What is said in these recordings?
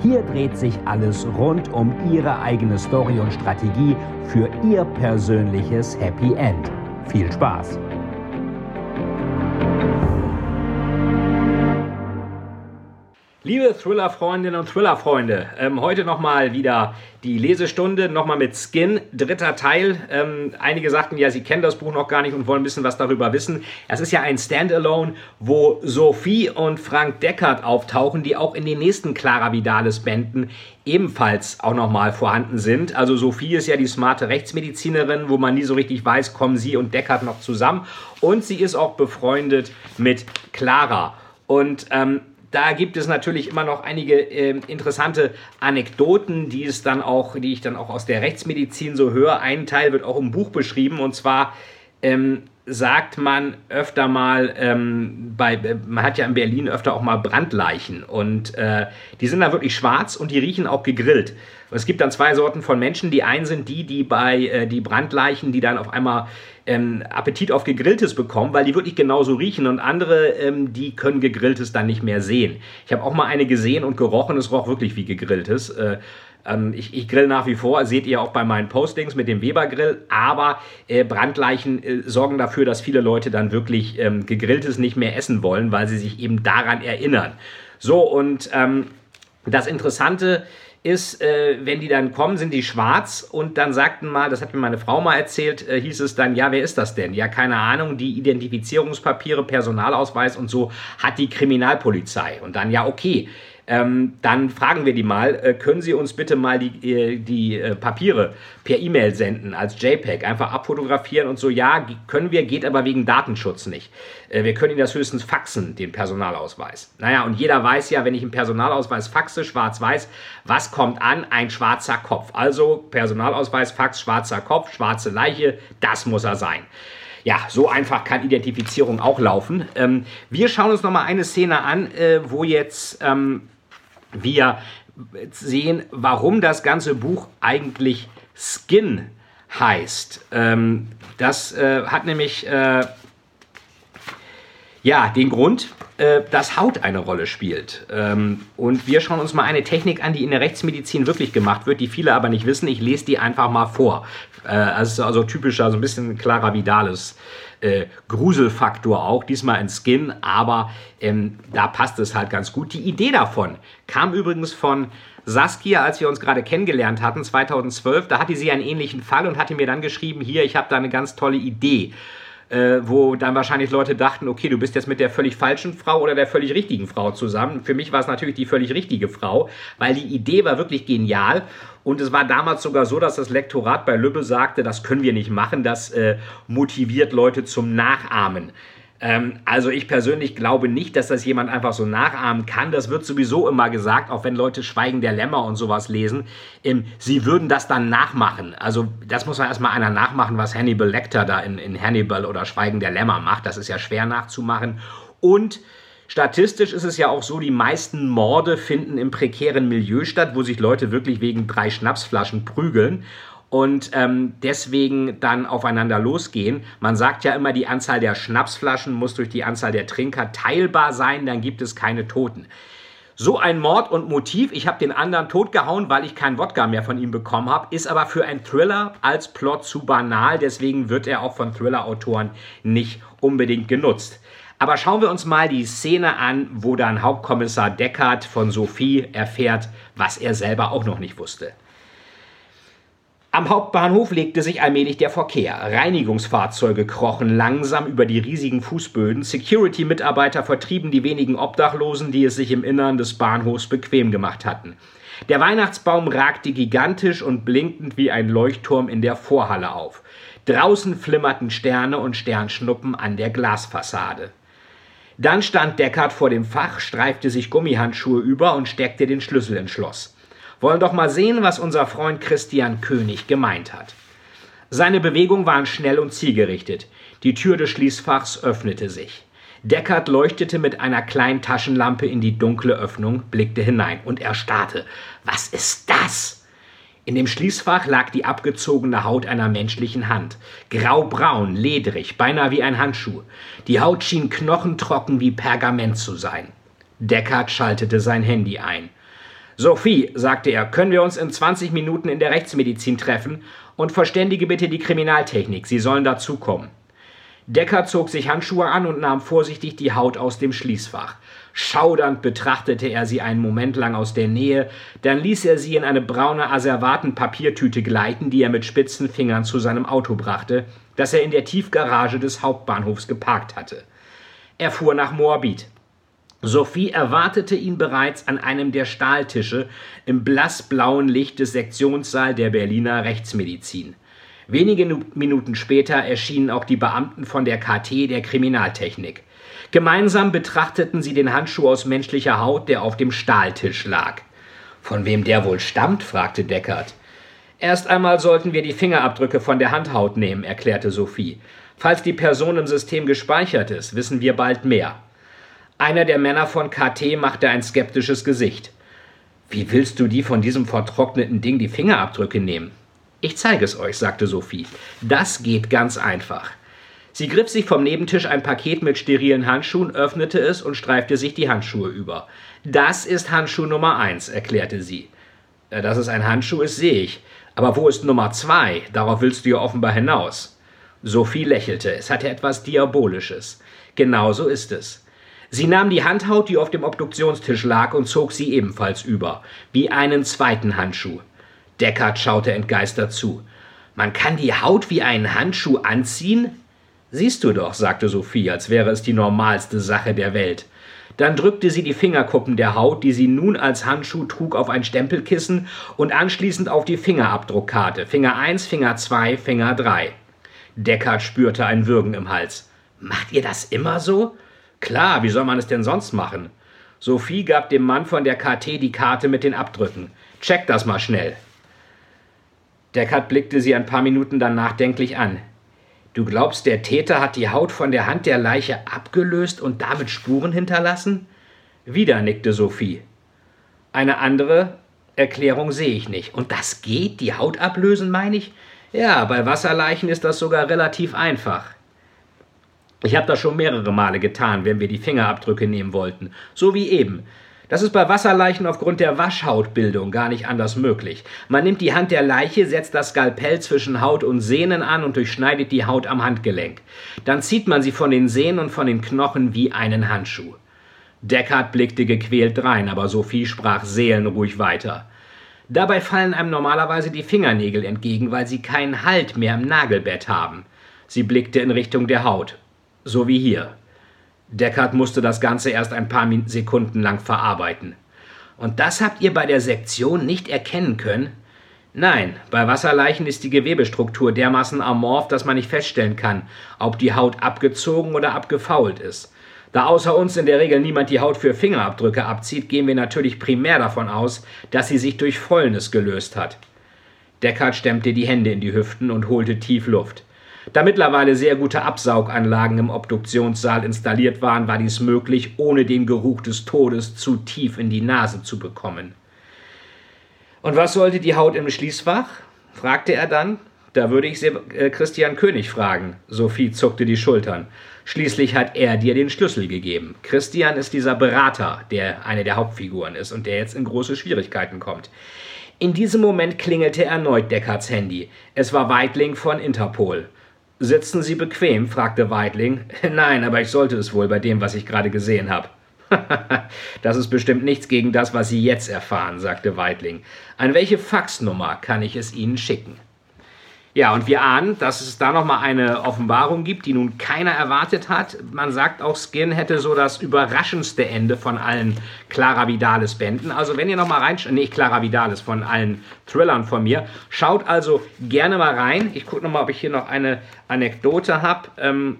Hier dreht sich alles rund um Ihre eigene Story und Strategie für Ihr persönliches Happy End. Viel Spaß! Liebe Thriller-Freundinnen und Thriller-Freunde, ähm, heute nochmal wieder die Lesestunde, nochmal mit Skin, dritter Teil. Ähm, einige sagten ja, sie kennen das Buch noch gar nicht und wollen ein bisschen was darüber wissen. Es ist ja ein Standalone, wo Sophie und Frank Deckert auftauchen, die auch in den nächsten Clara Vidales Bänden ebenfalls auch nochmal vorhanden sind. Also Sophie ist ja die smarte Rechtsmedizinerin, wo man nie so richtig weiß, kommen sie und Deckert noch zusammen. Und sie ist auch befreundet mit Clara. Und ähm, da gibt es natürlich immer noch einige äh, interessante Anekdoten, die es dann auch, die ich dann auch aus der Rechtsmedizin so höre. Ein Teil wird auch im Buch beschrieben und zwar ähm, sagt man öfter mal, ähm, bei, äh, man hat ja in Berlin öfter auch mal Brandleichen und äh, die sind dann wirklich schwarz und die riechen auch gegrillt. Und es gibt dann zwei Sorten von Menschen. Die einen sind die, die bei äh, die Brandleichen, die dann auf einmal ähm, Appetit auf Gegrilltes bekommen, weil die wirklich genauso riechen und andere, ähm, die können Gegrilltes dann nicht mehr sehen. Ich habe auch mal eine gesehen und gerochen, es roch wirklich wie Gegrilltes. Äh, ähm, ich, ich, grill nach wie vor, seht ihr auch bei meinen Postings mit dem Weber-Grill, aber äh, Brandleichen äh, sorgen dafür, dass viele Leute dann wirklich ähm, Gegrilltes nicht mehr essen wollen, weil sie sich eben daran erinnern. So, und ähm, das Interessante ist, äh, wenn die dann kommen, sind die schwarz und dann sagten mal, das hat mir meine Frau mal erzählt, äh, hieß es dann, ja, wer ist das denn? Ja, keine Ahnung, die Identifizierungspapiere, Personalausweis und so hat die Kriminalpolizei. Und dann, ja, okay, ähm, dann fragen wir die mal, äh, können Sie uns bitte mal die, äh, die äh, Papiere per E-Mail senden als JPEG, einfach abfotografieren und so, ja, können wir, geht aber wegen Datenschutz nicht. Äh, wir können Ihnen das höchstens faxen, den Personalausweis. Naja, und jeder weiß ja, wenn ich einen Personalausweis faxe, schwarz-weiß, was kommt an? Ein schwarzer Kopf. Also Personalausweis, Fax, schwarzer Kopf, schwarze Leiche, das muss er sein. Ja, so einfach kann Identifizierung auch laufen. Ähm, wir schauen uns nochmal eine Szene an, äh, wo jetzt ähm, wir sehen, warum das ganze Buch eigentlich Skin heißt. Ähm, das äh, hat nämlich äh, ja den Grund, äh, dass Haut eine Rolle spielt. Ähm, und wir schauen uns mal eine Technik an, die in der Rechtsmedizin wirklich gemacht wird, die viele aber nicht wissen. Ich lese die einfach mal vor. Äh, also, also typischer, so ein bisschen klarer Vidales äh, Gruselfaktor auch, diesmal in Skin, aber ähm, da passt es halt ganz gut. Die Idee davon kam übrigens von Saskia, als wir uns gerade kennengelernt hatten, 2012. Da hatte sie einen ähnlichen Fall und hatte mir dann geschrieben, hier, ich habe da eine ganz tolle Idee äh, wo dann wahrscheinlich Leute dachten, okay, du bist jetzt mit der völlig falschen Frau oder der völlig richtigen Frau zusammen. Für mich war es natürlich die völlig richtige Frau, weil die Idee war wirklich genial. Und es war damals sogar so, dass das Lektorat bei Lübbe sagte, das können wir nicht machen, das äh, motiviert Leute zum Nachahmen. Ähm, also ich persönlich glaube nicht, dass das jemand einfach so nachahmen kann. Das wird sowieso immer gesagt, auch wenn Leute Schweigen der Lämmer und sowas lesen. Ähm, sie würden das dann nachmachen. Also das muss man erstmal einer nachmachen, was Hannibal Lecter da in, in Hannibal oder Schweigen der Lämmer macht. Das ist ja schwer nachzumachen. Und Statistisch ist es ja auch so, die meisten Morde finden im prekären Milieu statt, wo sich Leute wirklich wegen drei Schnapsflaschen prügeln und ähm, deswegen dann aufeinander losgehen. Man sagt ja immer, die Anzahl der Schnapsflaschen muss durch die Anzahl der Trinker teilbar sein, dann gibt es keine Toten. So ein Mord und Motiv, ich habe den anderen totgehauen, weil ich kein Wodka mehr von ihm bekommen habe, ist aber für einen Thriller als Plot zu banal, deswegen wird er auch von Thriller-Autoren nicht unbedingt genutzt. Aber schauen wir uns mal die Szene an, wo dann Hauptkommissar Deckard von Sophie erfährt, was er selber auch noch nicht wusste. Am Hauptbahnhof legte sich allmählich der Verkehr. Reinigungsfahrzeuge krochen langsam über die riesigen Fußböden. Security-Mitarbeiter vertrieben die wenigen Obdachlosen, die es sich im Innern des Bahnhofs bequem gemacht hatten. Der Weihnachtsbaum ragte gigantisch und blinkend wie ein Leuchtturm in der Vorhalle auf. Draußen flimmerten Sterne und Sternschnuppen an der Glasfassade. Dann stand Deckard vor dem Fach, streifte sich Gummihandschuhe über und steckte den Schlüssel ins Schloss. Wollen doch mal sehen, was unser Freund Christian König gemeint hat. Seine Bewegungen waren schnell und zielgerichtet. Die Tür des Schließfachs öffnete sich. Deckard leuchtete mit einer kleinen Taschenlampe in die dunkle Öffnung, blickte hinein und erstarrte. Was ist das? In dem Schließfach lag die abgezogene Haut einer menschlichen Hand. Graubraun, ledrig, beinahe wie ein Handschuh. Die Haut schien knochentrocken wie Pergament zu sein. Deckard schaltete sein Handy ein. Sophie, sagte er, können wir uns in 20 Minuten in der Rechtsmedizin treffen und verständige bitte die Kriminaltechnik. Sie sollen dazukommen. Decker zog sich Handschuhe an und nahm vorsichtig die Haut aus dem Schließfach. Schaudernd betrachtete er sie einen Moment lang aus der Nähe, dann ließ er sie in eine braune Asservatenpapiertüte gleiten, die er mit spitzen Fingern zu seinem Auto brachte, das er in der Tiefgarage des Hauptbahnhofs geparkt hatte. Er fuhr nach Moabit. Sophie erwartete ihn bereits an einem der Stahltische im blassblauen Licht des Sektionssaal der Berliner Rechtsmedizin. Wenige Minuten später erschienen auch die Beamten von der KT der Kriminaltechnik. Gemeinsam betrachteten sie den Handschuh aus menschlicher Haut, der auf dem Stahltisch lag. Von wem der wohl stammt? fragte Deckard. Erst einmal sollten wir die Fingerabdrücke von der Handhaut nehmen, erklärte Sophie. Falls die Person im System gespeichert ist, wissen wir bald mehr. Einer der Männer von KT machte ein skeptisches Gesicht. Wie willst du die von diesem vertrockneten Ding die Fingerabdrücke nehmen? Ich zeige es euch, sagte Sophie. Das geht ganz einfach. Sie griff sich vom Nebentisch ein Paket mit sterilen Handschuhen, öffnete es und streifte sich die Handschuhe über. Das ist Handschuh Nummer eins, erklärte sie. Äh, dass es ein Handschuh ist, sehe ich. Aber wo ist Nummer zwei? Darauf willst du ja offenbar hinaus. Sophie lächelte. Es hatte etwas Diabolisches. Genau so ist es. Sie nahm die Handhaut, die auf dem Obduktionstisch lag, und zog sie ebenfalls über, wie einen zweiten Handschuh. Deckard schaute entgeistert zu. Man kann die Haut wie einen Handschuh anziehen? Siehst du doch, sagte Sophie, als wäre es die normalste Sache der Welt. Dann drückte sie die Fingerkuppen der Haut, die sie nun als Handschuh trug, auf ein Stempelkissen und anschließend auf die Fingerabdruckkarte. Finger 1, Finger 2, Finger 3. Deckard spürte ein Würgen im Hals. Macht ihr das immer so? Klar, wie soll man es denn sonst machen? Sophie gab dem Mann von der KT die Karte mit den Abdrücken. Check das mal schnell. Deckard blickte sie ein paar Minuten dann nachdenklich an. Du glaubst, der Täter hat die Haut von der Hand der Leiche abgelöst und damit Spuren hinterlassen? Wieder nickte Sophie. Eine andere Erklärung sehe ich nicht. Und das geht? Die Haut ablösen, meine ich? Ja, bei Wasserleichen ist das sogar relativ einfach. Ich habe das schon mehrere Male getan, wenn wir die Fingerabdrücke nehmen wollten. So wie eben. Das ist bei Wasserleichen aufgrund der Waschhautbildung gar nicht anders möglich. Man nimmt die Hand der Leiche, setzt das Skalpell zwischen Haut und Sehnen an und durchschneidet die Haut am Handgelenk. Dann zieht man sie von den Sehnen und von den Knochen wie einen Handschuh. Deckard blickte gequält drein, aber Sophie sprach seelenruhig weiter. Dabei fallen einem normalerweise die Fingernägel entgegen, weil sie keinen Halt mehr im Nagelbett haben. Sie blickte in Richtung der Haut. So wie hier. Deckard musste das Ganze erst ein paar Sekunden lang verarbeiten. Und das habt ihr bei der Sektion nicht erkennen können? Nein, bei Wasserleichen ist die Gewebestruktur dermaßen amorph, dass man nicht feststellen kann, ob die Haut abgezogen oder abgefault ist. Da außer uns in der Regel niemand die Haut für Fingerabdrücke abzieht, gehen wir natürlich primär davon aus, dass sie sich durch Fäulnis gelöst hat. Deckard stemmte die Hände in die Hüften und holte tief Luft. Da mittlerweile sehr gute Absauganlagen im Obduktionssaal installiert waren, war dies möglich, ohne den Geruch des Todes zu tief in die Nase zu bekommen. Und was sollte die Haut im Schließfach? fragte er dann. Da würde ich äh, Christian König fragen. Sophie zuckte die Schultern. Schließlich hat er dir den Schlüssel gegeben. Christian ist dieser Berater, der eine der Hauptfiguren ist und der jetzt in große Schwierigkeiten kommt. In diesem Moment klingelte erneut Deckards Handy. Es war Weitling von Interpol. Sitzen Sie bequem? fragte Weidling. Nein, aber ich sollte es wohl bei dem, was ich gerade gesehen habe. das ist bestimmt nichts gegen das, was Sie jetzt erfahren, sagte Weidling. An welche Faxnummer kann ich es Ihnen schicken? Ja, und wir ahnen, dass es da nochmal eine Offenbarung gibt, die nun keiner erwartet hat. Man sagt auch, Skin hätte so das überraschendste Ende von allen Clara Vidalis Bänden. Also wenn ihr nochmal reinschaut, nicht Clara Vidalis, von allen Thrillern von mir, schaut also gerne mal rein. Ich gucke nochmal, ob ich hier noch eine Anekdote habe. Ähm,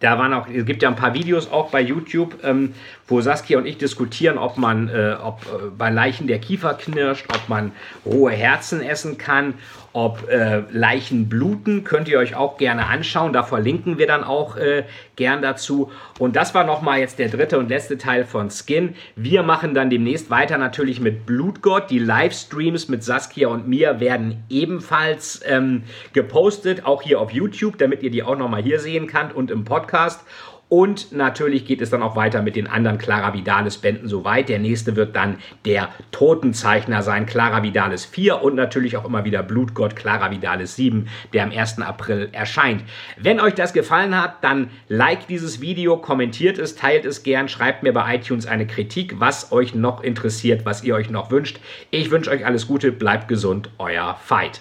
da waren auch, es gibt ja ein paar Videos auch bei YouTube, ähm, wo Saskia und ich diskutieren, ob man, äh, ob äh, bei Leichen der Kiefer knirscht, ob man rohe Herzen essen kann, ob äh, Leichen bluten, könnt ihr euch auch gerne anschauen. Da verlinken wir dann auch äh, gern dazu. Und das war nochmal jetzt der dritte und letzte Teil von Skin. Wir machen dann demnächst weiter natürlich mit Blutgott. Die Livestreams mit Saskia und mir werden ebenfalls ähm, gepostet, auch hier auf YouTube, damit ihr die auch nochmal hier sehen könnt und im Podcast. Und natürlich geht es dann auch weiter mit den anderen Clara Vidalis Bänden soweit. Der nächste wird dann der Totenzeichner sein, Clara Vidalis 4 und natürlich auch immer wieder Blutgott Clara Vidalis 7, der am 1. April erscheint. Wenn euch das gefallen hat, dann like dieses Video, kommentiert es, teilt es gern, schreibt mir bei iTunes eine Kritik, was euch noch interessiert, was ihr euch noch wünscht. Ich wünsche euch alles Gute, bleibt gesund, euer Fight.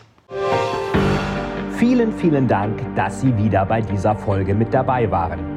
Vielen, vielen Dank, dass Sie wieder bei dieser Folge mit dabei waren.